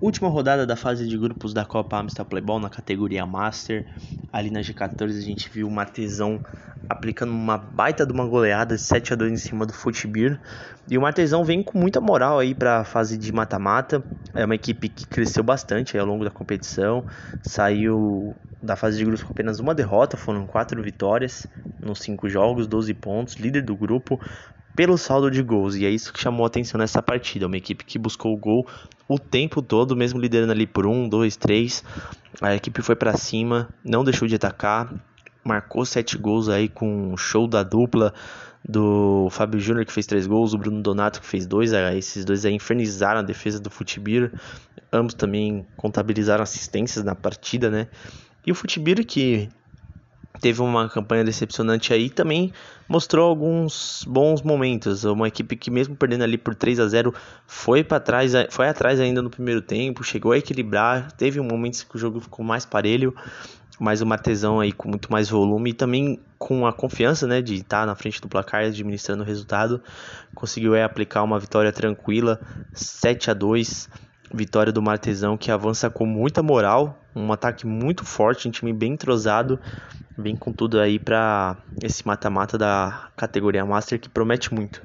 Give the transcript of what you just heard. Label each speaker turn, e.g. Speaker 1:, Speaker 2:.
Speaker 1: Última rodada da fase de grupos da Copa Amstel Playball na categoria Master. Ali na G14 a gente viu o Martesão aplicando uma baita de uma goleada de 7 a 2 em cima do Futibir. E o Martesão vem com muita moral aí para a fase de mata-mata. É uma equipe que cresceu bastante ao longo da competição. Saiu da fase de grupos com apenas uma derrota, foram quatro vitórias nos cinco jogos, 12 pontos, líder do grupo pelo saldo de gols. E é isso que chamou a atenção nessa partida. Uma equipe que buscou o gol o tempo todo, mesmo liderando ali por um, dois, três. A equipe foi para cima, não deixou de atacar, marcou sete gols aí com o show da dupla do Fábio Júnior que fez três gols, o Bruno Donato que fez dois. Esses dois aí infernizaram a defesa do Futibir. Ambos também contabilizaram assistências na partida, né? E o Futibir que teve uma campanha decepcionante aí, também mostrou alguns bons momentos. Uma equipe que mesmo perdendo ali por 3 a 0 foi para trás, foi atrás ainda no primeiro tempo, chegou a equilibrar, teve momentos que o jogo ficou mais parelho, mas o Martesão aí com muito mais volume e também com a confiança, né, de estar na frente do placar administrando o resultado, conseguiu é, aplicar uma vitória tranquila, 7 a 2 vitória do Martesão que avança com muita moral, um ataque muito forte, um time bem entrosado, bem com tudo aí para esse mata-mata da categoria Master que promete muito.